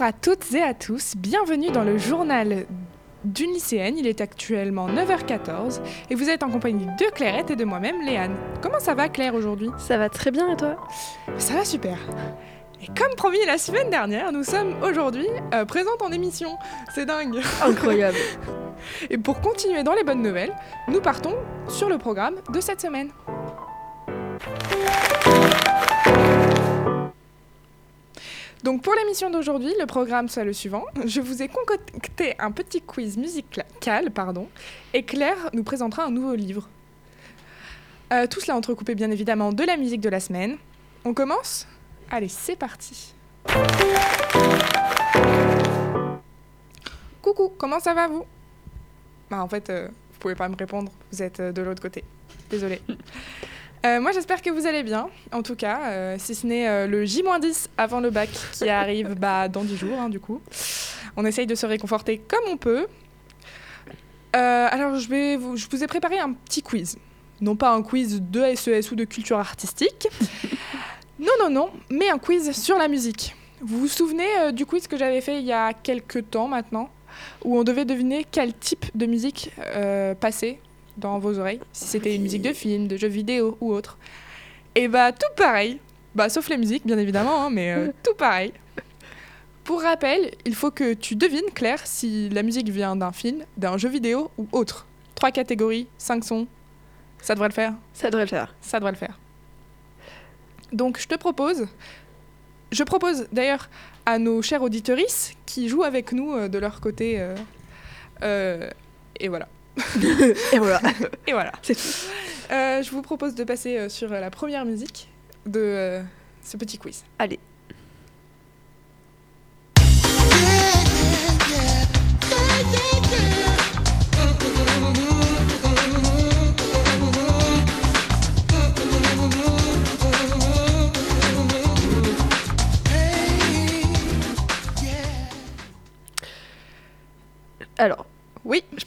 Bonjour à toutes et à tous, bienvenue dans le journal d'une lycéenne. Il est actuellement 9h14 et vous êtes en compagnie de Clairette et de moi-même, Léane. Comment ça va Claire aujourd'hui? Ça va très bien et toi? Ça va super. Et comme promis la semaine dernière, nous sommes aujourd'hui euh, présentes en émission. C'est dingue. Incroyable. et pour continuer dans les bonnes nouvelles, nous partons sur le programme de cette semaine. Donc pour l'émission d'aujourd'hui, le programme soit le suivant. Je vous ai concocté un petit quiz musical, pardon, et Claire nous présentera un nouveau livre. Euh, tout cela entrecoupé bien évidemment de la musique de la semaine. On commence? Allez, c'est parti. Coucou, comment ça va vous? Bah en fait, euh, vous pouvez pas me répondre, vous êtes euh, de l'autre côté. Désolée. Euh, moi, j'espère que vous allez bien, en tout cas, euh, si ce n'est euh, le J-10 avant le bac qui arrive bah, dans 10 jours, hein, du coup. On essaye de se réconforter comme on peut. alors, je, vais vous, je vous ai préparé un petit quiz. Non pas un quiz de SES ou de culture artistique. non, non, non, mais un quiz sur la musique. Vous vous souvenez du quiz que j'avais fait il y a quelques temps maintenant, où on devait deviner quel type de musique passait dans vos oreilles, si c'était une musique de film, de jeux vidéo ou autre. Et bah tout pareil, bah sauf les musiques bien évidemment, hein, mais euh, tout pareil. Pour rappel, il faut que tu devines, Claire, si la musique vient d'un film, d'un jeu vidéo ou autre. Trois catégories, cinq sons. Ça devrait le faire Ça devrait le faire. Ça devrait le faire. Donc je te propose, je propose d'ailleurs à nos chers auditorices qui jouent avec nous euh, de leur côté, euh, et voilà. Et voilà. Et voilà. C'est tout. Euh, je vous propose de passer euh, sur la première musique de euh, ce petit quiz. Allez.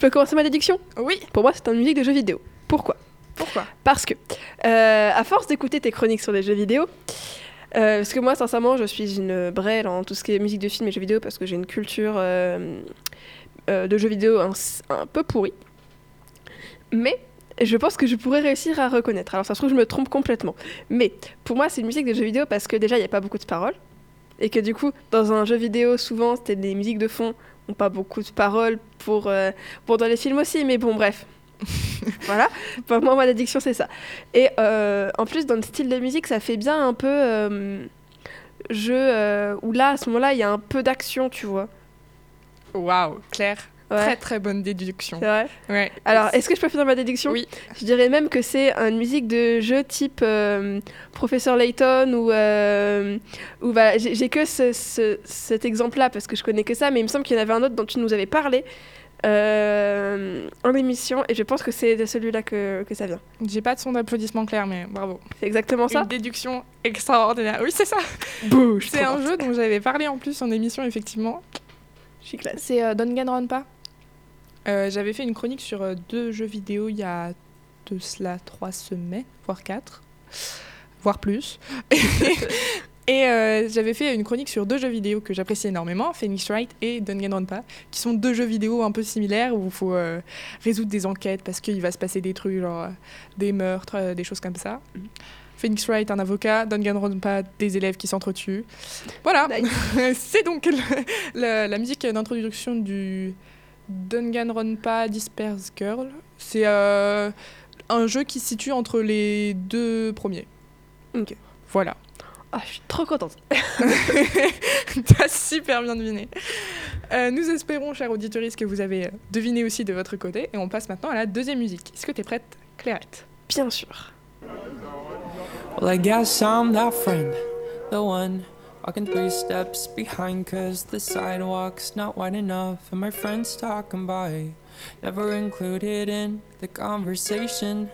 Peux commencer ma déduction? Oui. Pour moi, c'est une musique de jeux vidéo. Pourquoi? Pourquoi? Parce que, euh, à force d'écouter tes chroniques sur les jeux vidéo, euh, parce que moi, sincèrement, je suis une brêle en tout ce qui est musique de film et jeux vidéo parce que j'ai une culture euh, de jeux vidéo un, un, peu pourrie. Mais je pense que je pourrais réussir à reconnaître. Alors, ça se trouve, je me trompe complètement. Mais pour moi, c'est une musique de jeux vidéo parce que déjà, il n'y a pas beaucoup de paroles. Et que du coup, dans un jeu vidéo, souvent, c'était des musiques de fond n'ont pas beaucoup de paroles pour, euh, pour dans les films aussi, mais bon, bref. voilà, pour moi, mon addiction, c'est ça. Et euh, en plus, dans le style de musique, ça fait bien un peu euh, jeu euh, où là, à ce moment-là, il y a un peu d'action, tu vois. Waouh, Claire. Ouais. Très très bonne déduction. C'est vrai Ouais. Alors, est-ce que je peux finir ma déduction Oui. Je dirais même que c'est une musique de jeu type euh, Professeur Layton ou. Euh, ou voilà, j'ai que ce, ce, cet exemple-là parce que je connais que ça, mais il me semble qu'il y en avait un autre dont tu nous avais parlé euh, en émission et je pense que c'est de celui-là que, que ça vient. J'ai pas de son d'applaudissement clair, mais bravo. C'est exactement ça Une déduction extraordinaire. Oui, c'est ça. C'est un jeu dont j'avais parlé en plus en émission, effectivement. Je suis classe. C'est euh, Danganronpa. Euh, J'avais fait une chronique sur euh, deux jeux vidéo il y a de cela trois semaines, voire quatre, voire plus. et euh, j'avais fait une chronique sur deux jeux vidéo que j'apprécie énormément, Phoenix Wright et Danganronpa, qui sont deux jeux vidéo un peu similaires où il faut euh, résoudre des enquêtes parce qu'il va se passer des trucs, genre des meurtres, des choses comme ça. Mm. Phoenix Wright, un avocat, Danganronpa, des élèves qui s'entretuent. Voilà, c'est donc le, le, la musique d'introduction du Danganronpa Disperse Girl. C'est euh, un jeu qui se situe entre les deux premiers. Ok. Voilà. Ah, je suis trop contente. T'as super bien deviné. Euh, nous espérons, chers auditeurs, que vous avez deviné aussi de votre côté. Et on passe maintenant à la deuxième musique. Est-ce que t'es prête, Clairette? Bien sûr. Well, I guess I'm that friend, the one walking three steps behind, cause the sidewalk's not wide enough, and my friends talking by, never included in the conversation.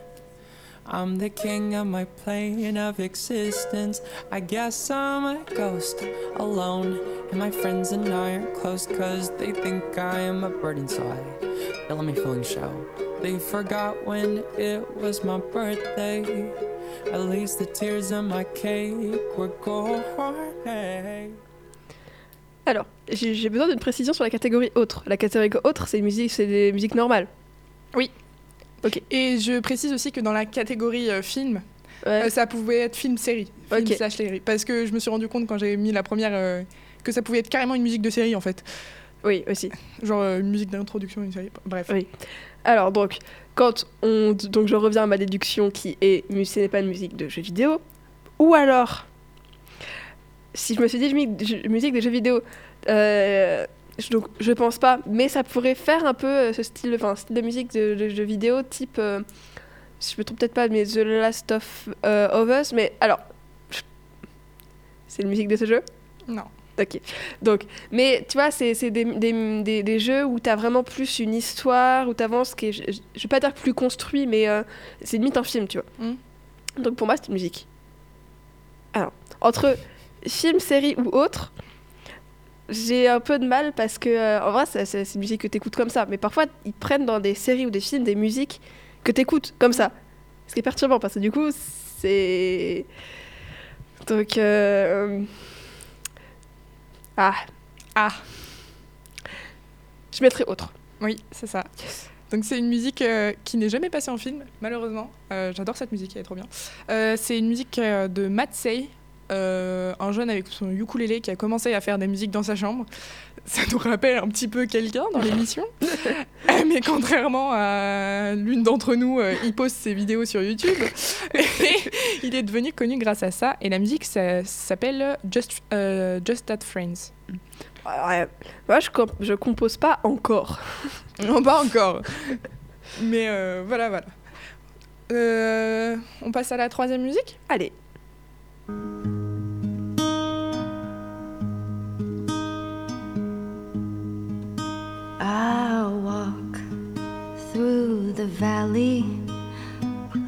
I'm the king of my plane of existence. I guess I'm a ghost, alone, and my friends and I are close, cause they think I am a burden, so they let me feeling show. They forgot when it was my birthday. At least the tears on my cake were gone. Alors, j'ai besoin d'une précision sur la catégorie autre. La catégorie autre, c'est musique, c'est des musiques normales. Et je précise aussi que dans la catégorie euh, film, Ouais. euh, ça pouvait être film-série. Film Ok. slash série. Parce que je me suis rendu compte quand j'ai mis la première euh, que ça pouvait être carrément une musique de série en fait. Oui, aussi. Genre euh, une musique d'introduction d'une série. Bref. Oui. Alors donc, quand on donc je reviens à ma déduction qui est ce n'est pas une musique de jeux vidéo, ou alors si je me suis dit musique de jeux vidéo, euh, je, donc je pense pas, mais ça pourrait faire un peu euh, ce style, enfin style de musique de, de jeux vidéo type, euh, je me trompe peut-être pas, mais The Last of, euh, of Us, mais alors c'est une musique de ce jeu? Non. Ok. Donc, mais tu vois, c'est des, des, des, des jeux où tu as vraiment plus une histoire, où tu avances, qui est, je, je- vais pas dire plus construit, mais euh, c'est limite un film, tu vois. Mm. Donc pour moi, c'est une musique. Alors, entre film, série ou autre, j'ai un peu de mal parce que, euh, en vrai, c'est une musique que tu écoutes comme ça. Mais parfois, ils prennent dans des séries ou des films des musiques que tu écoutes comme ça. Ce qui est perturbant parce que du coup, c'est. Donc. euh, Ah. Ah. Je mettrai autre. Oui, c'est ça. Donc c'est une musique euh, qui n'est jamais passée en film, malheureusement. Euh, J'adore cette musique, elle est trop bien. Euh, c'est une musique de Matt Say, euh, un jeune avec son ukulélé qui a commencé à faire des musiques dans sa chambre. Ça nous rappelle un petit peu quelqu'un dans l'émission. Mais contrairement à l'une d'entre nous, euh, il poste ses vidéos sur YouTube. Et il est devenu connu grâce à ça. Et la musique ça s'appelle Just, euh, Just That Friends. Ouais, moi, je, comp- je compose pas encore. Non, pas encore. Mais euh, voilà, voilà. Euh, on passe à la troisième musique? Allez. The valley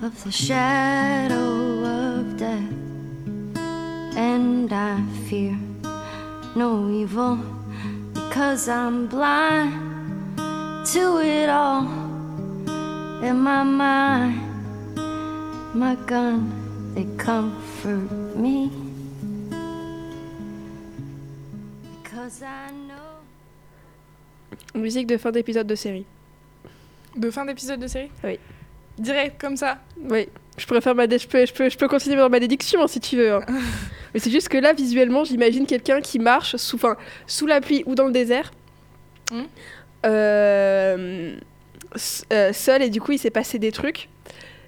of the shadow of death, and I fear no evil because I'm blind to it all. In my mind, my gun, they comfort me because I know. Musique de fin d'épisode de série. De fin d'épisode de série Oui. Direct, comme ça Oui. Je faire ma je peux, je peux, je peux continuer dans ma déduction hein, si tu veux. hein. Mais c'est juste que là, visuellement, j'imagine quelqu'un qui marche sous, enfin, sous la pluie ou dans le désert. Mhm. Euh, euh, seul et du coup, il s'est passé des trucs.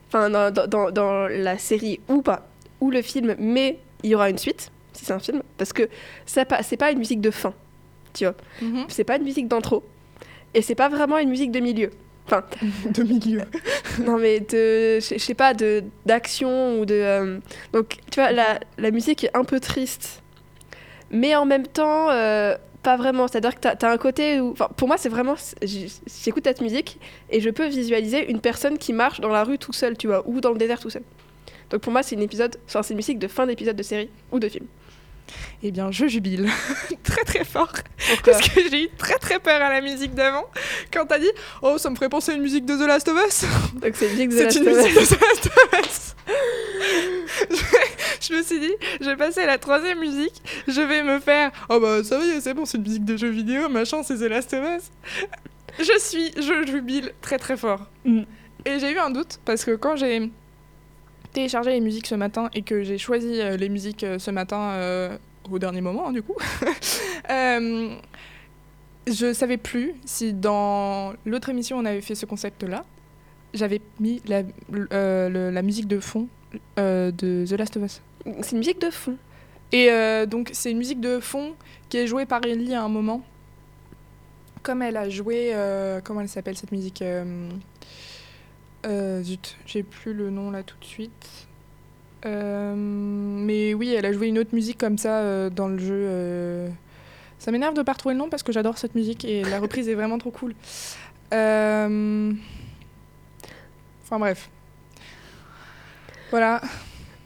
Enfin, dans, dans- dans- la série ou pas, ou le film, mais il y aura une suite si c'est un film, parce que ça, c'est pas une musique de fin, tu vois. C'est pas une musique d'intro, et c'est pas vraiment une musique de milieu. Enfin, De milieu. non mais de, je sais pas, de d'action ou de. euh, donc tu vois, la, la musique est un peu triste, mais en même temps euh, pas vraiment. C'est-à-dire que t'as as un côté où, enfin pour moi c'est vraiment, j'écoute cette musique et je peux visualiser une personne qui marche dans la rue tout seul, tu vois, ou dans le désert tout seul. Donc pour moi c'est une épisode, enfin, c'est une musique de fin d'épisode de série ou de film. Eh bien, je jubile très très fort. Pourquoi Parce que j'ai eu très très peur à la musique d'avant. Quand t'as dit « Oh, ça me ferait penser à une musique de The Last of Us !» Donc c'est une musique de C'est la une musique de The Last of Us je, je me suis dit, je vais passer à la troisième musique, je vais me faire Oh bah ça y est, c'est bon, c'est une musique de jeu vidéo, machin, c'est The Last of Us. Je suis, je jubile très très fort. Mm. Et j'ai eu un doute parce que quand j'ai téléchargé les musiques ce matin et que j'ai choisi euh, les musiques euh, ce matin euh, au dernier moment, hein, du coup, je savais plus si dans l'autre émission on avait fait ce concept-là. J'avais mis la, le- la musique de fond de The Last of Us. C'est une musique de fond. Et euh, donc, c'est une musique de fond qui est jouée par Ellie à un moment. Comme elle a joué. euh, comment elle s'appelle cette musique euh, euh, Zut, j'ai plus le nom là tout de suite. Euh, mais oui, elle a joué une autre musique comme ça euh, dans le jeu. euh. Ça m'énerve de pas retrouver le nom parce que j'adore cette musique et la reprise est vraiment trop cool. Euh, Enfin bref. Voilà.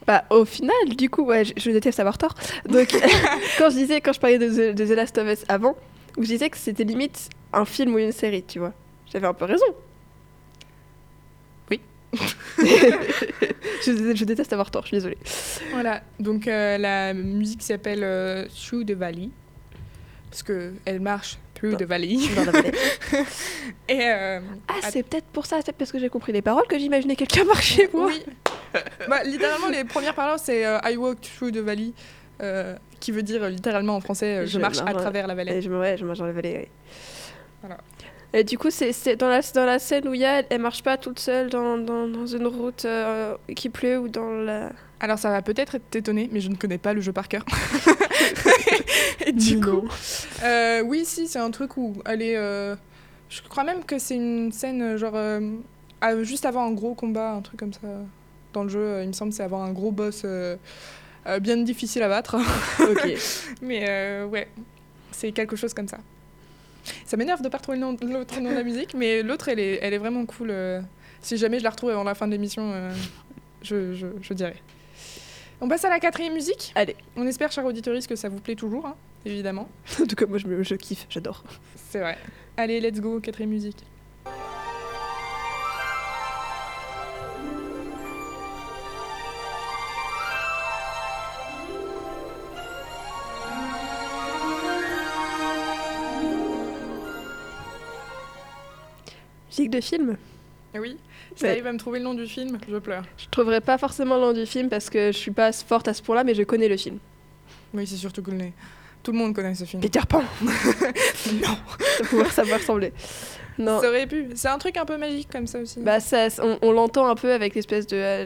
Bah, au final, du coup, ouais, je, je déteste avoir tort. Donc, quand je disais, quand je parlais de de The Last of Us avant, où je disais que c'était limite un film ou une série, tu vois. J'avais un peu raison. Je, je déteste avoir tort, je suis désolée. Voilà, donc euh, la musique s'appelle euh, Through the Valley. parce que elle marche plus Dans- de vallée. Dans la vallée. Et euh, Ah, c'est peut-être pour ça, c'est peut-être parce que j'ai compris les paroles que j'imaginais quelqu'un marcher moi. oui. bah, littéralement, les premières paroles, c'est euh, I walk through the valley, qui veut dire littéralement en français, je, Je marche à travers la vallée. Je ouais, je marche dans la vallée. oui. Voilà. Et du coup, c'est dans la, dans la scène où il y a, elle marche pas toute seule dans, dans, dans une route euh, qui pleut ou dans la. Alors ça va peut-être t'étonner, mais je ne connais pas le jeu par cœur. Et du coup, euh, oui, si, c'est un truc où elle est. euh, je crois même que c'est une scène genre euh, juste avant un gros combat, un truc comme ça dans le jeu. il me semble c'est avoir un gros boss bien difficile à battre. Ok. mais ouais, c'est quelque chose comme ça. Ça m'énerve de pas retrouver nom- l'autre nom de la musique, mais l'autre elle est, elle est vraiment cool. euh. si jamais je la retrouve avant la fin de l'émission, euh, je, je, je dirai. On passe à la quatrième musique. Allez. On espère, chers auditeurs, que ça vous plaît toujours, hein, évidemment. en tout cas, moi, je, je kiffe, j'adore. C'est vrai. Allez, let's go, quatrième musique. Musique de film Ah Oui, si Ouais. à me trouver le nom du film, je pleure. Je trouverai pas forcément le nom du film parce que je suis pas forte à ce point-là, mais je connais le film. Oui, c'est surtout que le nez. Tout le monde connaît ce film. Peter Pan non, Ça pourrait- ça. Non. ça aurait pu. C'est un truc un peu magique comme ça aussi. Bah, ça, on, on l'entend un peu avec l'espèce de. euh,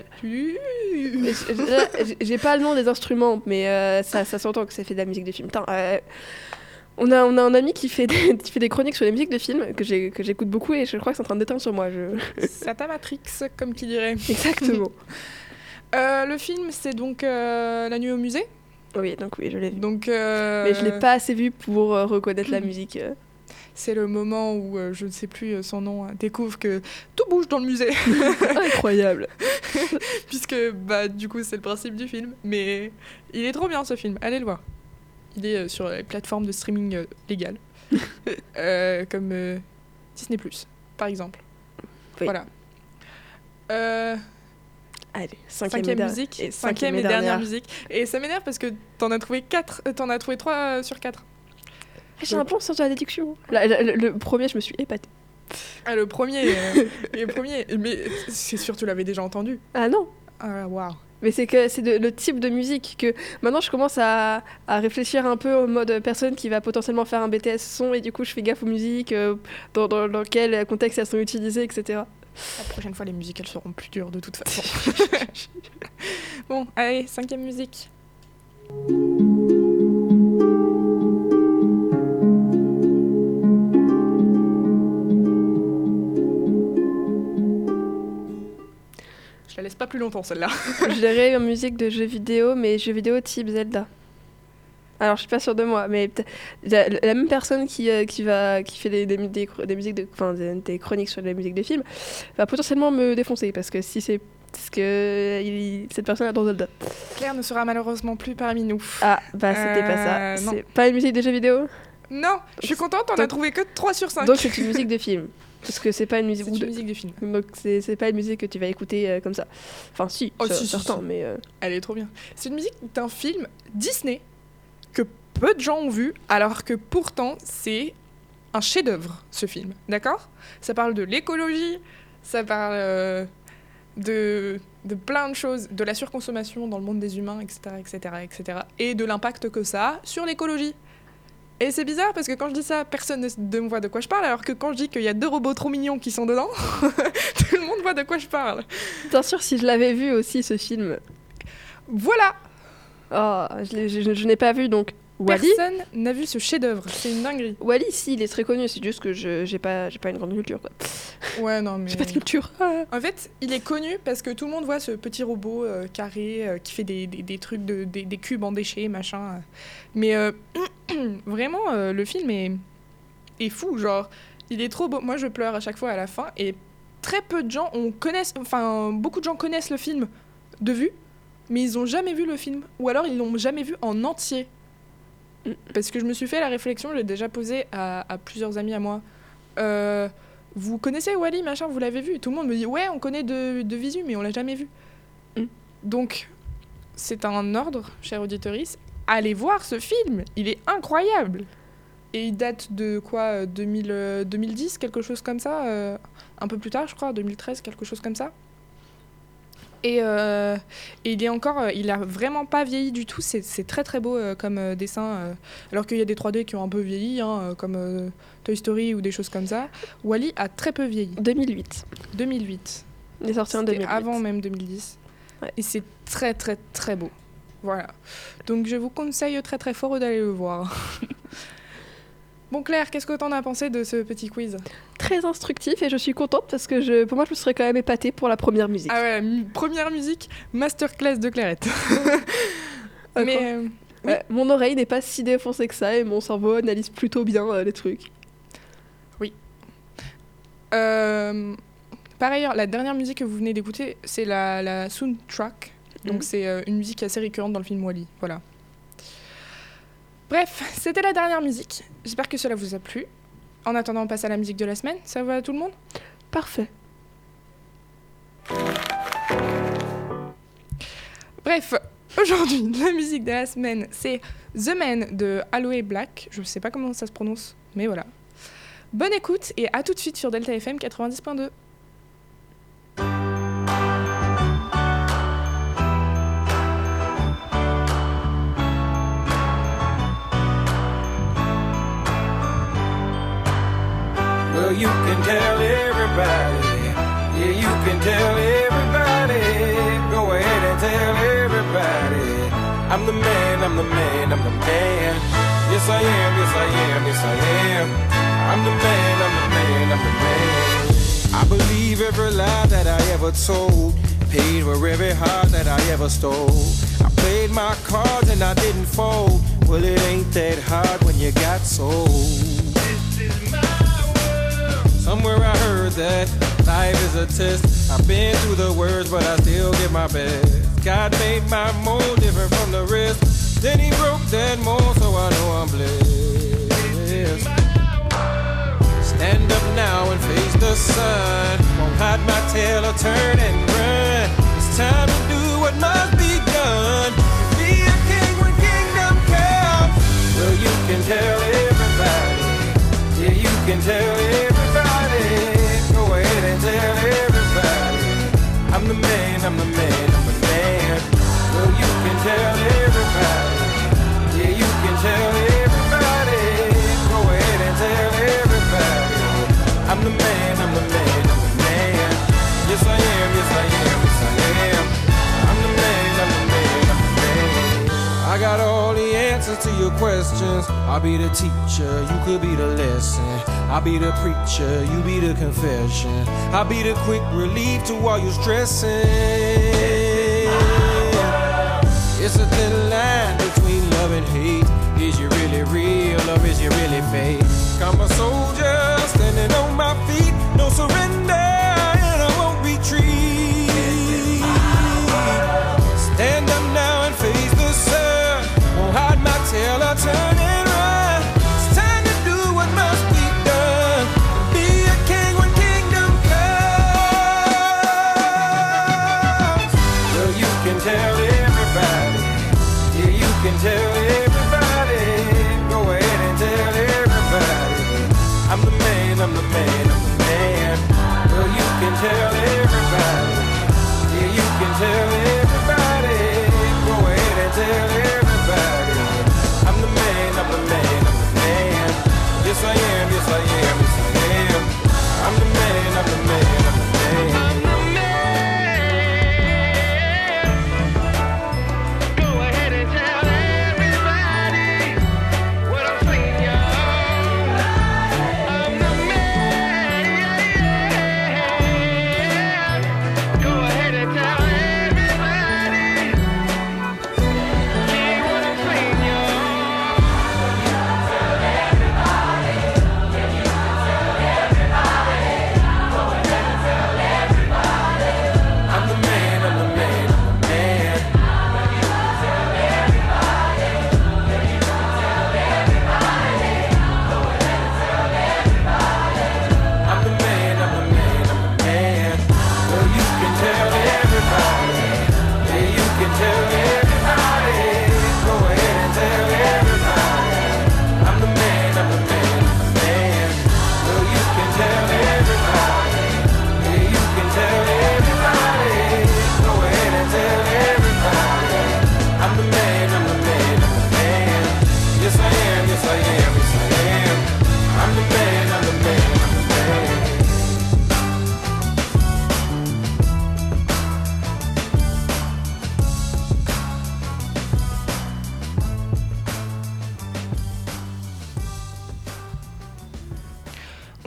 J'ai pas le nom des instruments, mais euh, ça, ça s'entend que ça fait de la musique de film. Euh, on, a, on a un ami qui fait, des, qui fait des chroniques sur les musiques de films que j'ai- que j'écoute beaucoup et je crois que c'est en train d'éteindre sur moi. Je... Matrix, comme qui dirait. Exactement. Euh, le film, c'est donc euh, La nuit au musée. oui, donc oui, je l'ai vu. Donc, euh, Mais je l'ai pas assez vu pour reconnaître la musique. euh. C'est le moment où, je ne sais plus son nom, hein, découvre que tout bouge dans le musée. Incroyable. Puisque, bah, du coup, c'est le principe du film. Mais il est trop bien ce film, allez le voir. Il est euh, sur les plateformes de streaming euh, légales. Euh, comme Disney, par exemple. Oui. Voilà. Allez, cinquième, musique, et cinquième et dernière musique. Et ça m'énerve parce que t'en as trouvé quatre, t'en as trouvé trois sur quatre. Ah, J'ai un bon sens de la déduction. La- la- le, le premier, je me suis épatée. Ah, le premier, euh, le premier, mais c'est sûr tu l'avais déjà entendu. Ah non Ah, waouh. Mais c'est que c'est le type de musique que maintenant je commence à, à réfléchir un peu au mode personne qui va potentiellement faire un BTS son et du coup je fais gaffe aux musiques, euh, dans, dans, dans quel contexte elles sont utilisées, etc. La prochaine fois, les musiques, elles seront plus dures de toute façon. bon, allez, cinquième musique. Je la laisse pas plus longtemps, celle-là. je dirais une musique de jeux vidéo, mais jeux vidéo type Zelda. Alors je suis pas sûre de moi, mais la, la même personne qui, euh, qui, va, qui fait des, des, des des musiques de, enfin, des, des chroniques sur la musique de films va potentiellement me défoncer parce que si c'est parce que il- cette personne adore Zelda. Claire ne sera malheureusement plus parmi nous. Ah bah c'était pas ça. Euh. C'est pas une musique de jeux vidéo? Non, je suis contente, on a trouvé que 3 sur 5. Donc c'est une musique de film. Parce que c'est pas une musique. c'est une de- musique de film. Donc c'est c'est pas une musique que tu vas écouter euh, comme ça. Enfin si, Oh, si, si. mais euh, Elle est trop bien. C'est une musique d'un film Disney que peu de gens ont vu, alors que pourtant c'est un chef-d'œuvre ce film. D'accord? Ça parle de l'écologie, ça parle euh, de, de plein de choses, de la surconsommation dans le monde des humains, etc., etc., etc., et de l'impact que ça a sur l'écologie. Et c'est bizarre parce que quand je dis ça, personne ne ne voit de quoi je parle, alors que quand je dis qu'il y a deux robots trop mignons qui sont dedans, tout le monde voit de quoi je parle. bien sûr si je l'avais vu aussi ce film. Voilà Oh, je- je n'ai pas vu donc. Wally. Personne n'a vu ce chef-d'œuvre, c'est une dinguerie. Wally, si, il est très connu. C'est juste que je j'ai pas j'ai pas une grande culture. Quoi. Ouais, non, mais. J'ai pas de culture. En fait, il est connu parce que tout le monde voit ce petit robot euh, carré euh, qui fait des, des- des trucs, de, des, des cubes en déchets, machin. Mais euh, vraiment, le film est, est fou. Genre, il est trop beau. Moi, je pleure à chaque fois à la fin. Et très peu de gens on connaissent, enfin, beaucoup de gens connaissent le film de vue, mais ils ont jamais vu le film. Ou alors, ils l'ont jamais vu en entier. Mm. Parce que je me suis fait la réflexion, j'ai déjà posé à, à plusieurs amis à moi. Euh, vous connaissez Wally, machin, vous l'avez vu? Tout le monde me dit, ouais, on connaît de, de visu, mais on l'a jamais vu. Mm. Donc, c'est un ordre, cher auditorice, allez voir ce film, il est incroyable. et il date de quoi euh, 2000, euh, 2010, quelque chose comme ça, euh, un peu plus tard, je crois, 2013, quelque chose comme ça. Et, euh, et il est encore, euh, il a vraiment pas vieilli du tout. C'est très très beau euh, comme euh, dessin, alors qu'il y a des 3D qui ont un peu vieilli, hein, comme Toy Story ou des choses comme ça. Wally a très peu vieilli. 2008. 2008. Il est sorti en C'était 2008. avant même 2010. Ouais. Et c'est très très très beau. Voilà. Donc je vous conseille très très fort d'aller le voir. bon Claire, qu'est-ce que t'en as pensé de ce petit quiz? Très instructif et je suis contente parce que je, pour moi, je me serais quand même épatée pour la première musique. Ah ouais, première musique, masterclass de Clarette. Mais quoi. euh, Ouais, mon oreille n'est pas si défoncée que ça et mon cerveau analyse plutôt bien euh, les trucs. euh, par ailleurs, la dernière musique que vous venez d'écouter, c'est la, la soundtrack. Donc Mhm. c'est euh, une musique assez récurrente dans le film Wally. Voilà. Bref, c'était la dernière musique. J'espère que cela vous a plu. En attendant, on passe à la musique de la semaine. Ça va à tout le monde? Parfait. Bref, aujourd'hui, la musique de la semaine, c'est The Man de Aloe Black. Je sais pas comment ça se prononce, mais voilà. Bonne écoute et à tout de suite sur Delta FM 90.2. you can tell everybody. Yeah, you can tell everybody. Go ahead and tell everybody. I'm the man, I'm the man, I'm the man. Yes, I am, yes, I am, yes, I am. I'm the man, I'm the man, I'm the man. I believe every lie that I ever told. Paid for every heart that I ever stole. I played my cards and I didn't fold. Well, it ain't that hard when you got sold. Somewhere I heard that life is a test. I've been through the worst, but I still give my best. God made my mold different from the rest. Then he broke that mold, so I know I'm blessed. Stand up now and face the sun. Won't hide my tail or turn and run. It's time to do what must be done. Be a king when kingdom comes. Well, you can tell everybody. Yeah, you can tell everybody. I'm the man, I'm the man. Well, you can tell everybody. I got all the answers to your questions. I'll be the teacher, you could be the lesson. I'll be the preacher, you be the confession. I'll be the quick relief to all your stressing. It's a thin line between love and hate. Is you really real or is you really fake? I'm a soldier standing on my feet,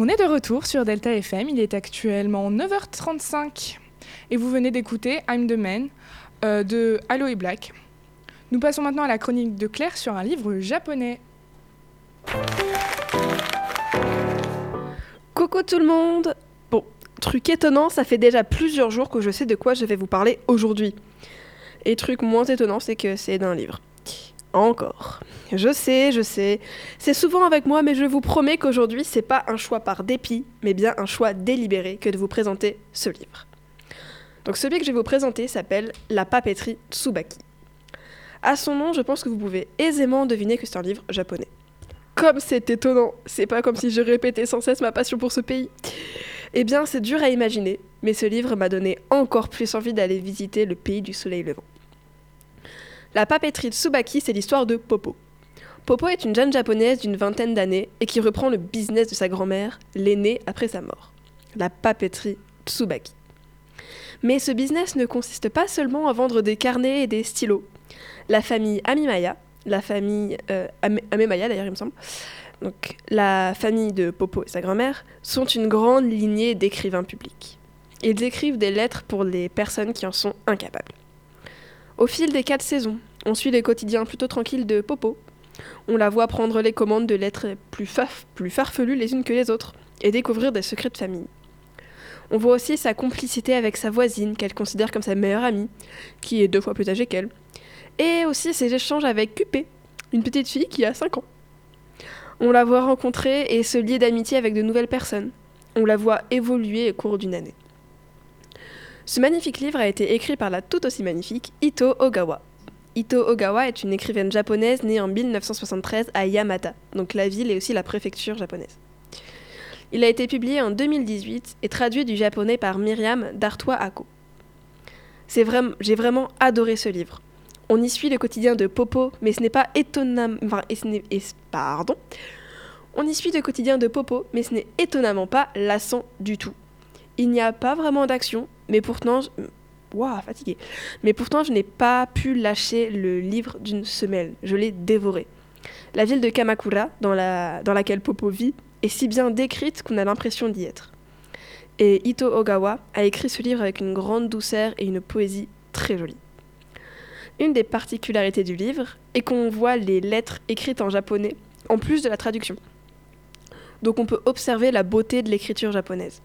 On est de retour sur Delta FM, il est actuellement 9h35 et vous venez d'écouter I'm the Man euh, de Aloe Black. Nous passons maintenant à la chronique de Claire sur un livre japonais. Coucou tout le monde Bon, truc étonnant, ça fait déjà plusieurs jours que je sais de quoi je vais vous parler aujourd'hui. Et truc moins étonnant, c'est que c'est d'un livre. Encore. Je sais, je sais. C'est souvent avec moi, mais je vous promets qu'aujourd'hui, c'est pas un choix par dépit, mais bien un choix délibéré que de vous présenter ce livre. Donc celui que je vais vous présenter s'appelle La papeterie Tsubaki. À son nom, je pense que vous pouvez aisément deviner que c'est un livre japonais. Comme c'est étonnant, c'est pas comme si je répétais sans cesse ma passion pour ce pays. Eh bien, c'est dur à imaginer, mais ce livre m'a donné encore plus envie d'aller visiter le pays du soleil levant. La papeterie Tsubaki, c'est l'histoire de Popo. Popo est une jeune japonaise d'une vingtaine d'années et qui reprend le business de sa grand-mère, l'aînée après sa mort. La papeterie Tsubaki. Mais ce business ne consiste pas seulement à vendre des carnets et des stylos. La famille Amimaya, la famille euh, Ame- Amemaya d'ailleurs il me semble, la famille de Popo et sa grand-mère, sont une grande lignée d'écrivains publics. Ils écrivent des lettres pour les personnes qui en sont incapables. Au fil des quatre saisons, on suit les quotidiens plutôt tranquilles de Popo. On la voit prendre les commandes de lettres plus, plus farfelues les unes que les autres et découvrir des secrets de famille. On voit aussi sa complicité avec sa voisine, qu'elle considère comme sa meilleure amie, qui est deux fois plus âgée qu'elle, et aussi ses échanges avec Cupé, une petite fille qui a 5 ans. On la voit rencontrer et se lier d'amitié avec de nouvelles personnes. On la voit évoluer au cours d'une année. Ce magnifique livre a été écrit par la tout aussi magnifique Ito Ogawa. Ito Ogawa est une écrivaine japonaise née en 1973 à Yamata, donc la ville et aussi la préfecture japonaise. Il a été publié en 2018 et traduit du japonais par Myriam Dartois Ako. J'ai vraiment adoré ce livre. On y suit le quotidien de Popo, mais ce n'est pas étonnamment, pardon. On y suit le quotidien de Popo, mais ce n'est étonnamment pas lassant du tout. Il n'y a pas vraiment d'action, mais pourtant, je... Mais pourtant, je n'ai pas pu lâcher le livre d'une semelle. Je l'ai dévoré. La ville de Kamakura, dans, dans laquelle Popo vit, est si bien décrite qu'on a l'impression d'y être. Et Ito Ogawa a écrit ce livre avec une grande douceur et une poésie très jolie. Une des particularités du livre est qu'on voit les lettres écrites en japonais, en plus de la traduction. Donc on peut observer la beauté de l'écriture japonaise.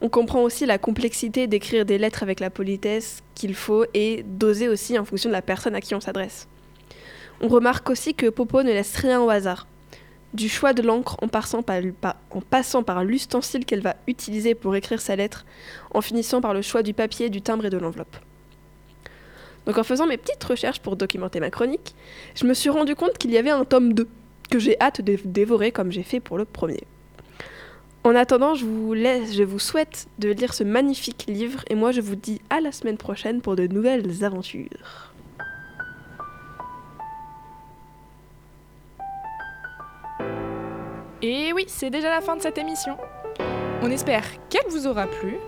On comprend aussi la complexité d'écrire des lettres avec la politesse qu'il faut et d'oser aussi en fonction de la personne à qui on s'adresse. On remarque aussi que Popo ne laisse rien au hasard. Du choix de l'encre en, passant par, l'ustensile qu'elle va utiliser pour écrire sa lettre, en finissant par le choix du papier, du timbre et de l'enveloppe. Donc en faisant mes petites recherches pour documenter ma chronique, je me suis rendu compte qu'il y avait un tome 2 que j'ai hâte de dévorer comme j'ai fait pour le premier. En attendant, je vous laisse, je vous souhaite de lire ce magnifique livre et moi je vous dis à la semaine prochaine pour de nouvelles aventures. Et oui, c'est déjà la fin de cette émission. On espère qu'elle vous aura plu.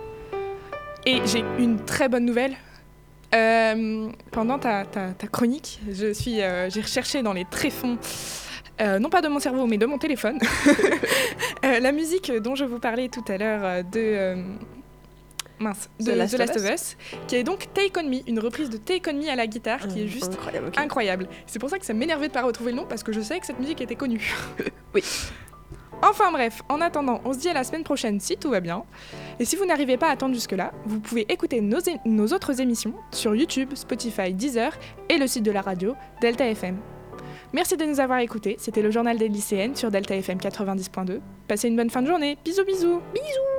Et j'ai une très bonne nouvelle. Euh, pendant ta, chronique, euh, j'ai recherché dans les tréfonds, euh, non pas de mon cerveau, mais de mon téléphone, euh, la musique dont je vous parlais tout à l'heure euh, de euh, mince, de The Last The of Last of Us. Us, qui est donc Take On Me, une reprise de Take On Me à la guitare, qui est juste incroyable. C'est pour ça que ça m'énervait de pas retrouver le nom parce que je savais que cette musique était connue. Oui. Enfin bref, en attendant, on se dit à la semaine prochaine si tout va bien. Et si vous n'arrivez pas à attendre jusque-là, vous pouvez écouter nos autres émissions sur YouTube, Spotify, Deezer et le site de la radio Delta FM. Merci de nous avoir écoutés. C'était le journal des lycéennes sur Delta FM 90.2. Passez une bonne fin de journée. Bisous bisous. Bisous.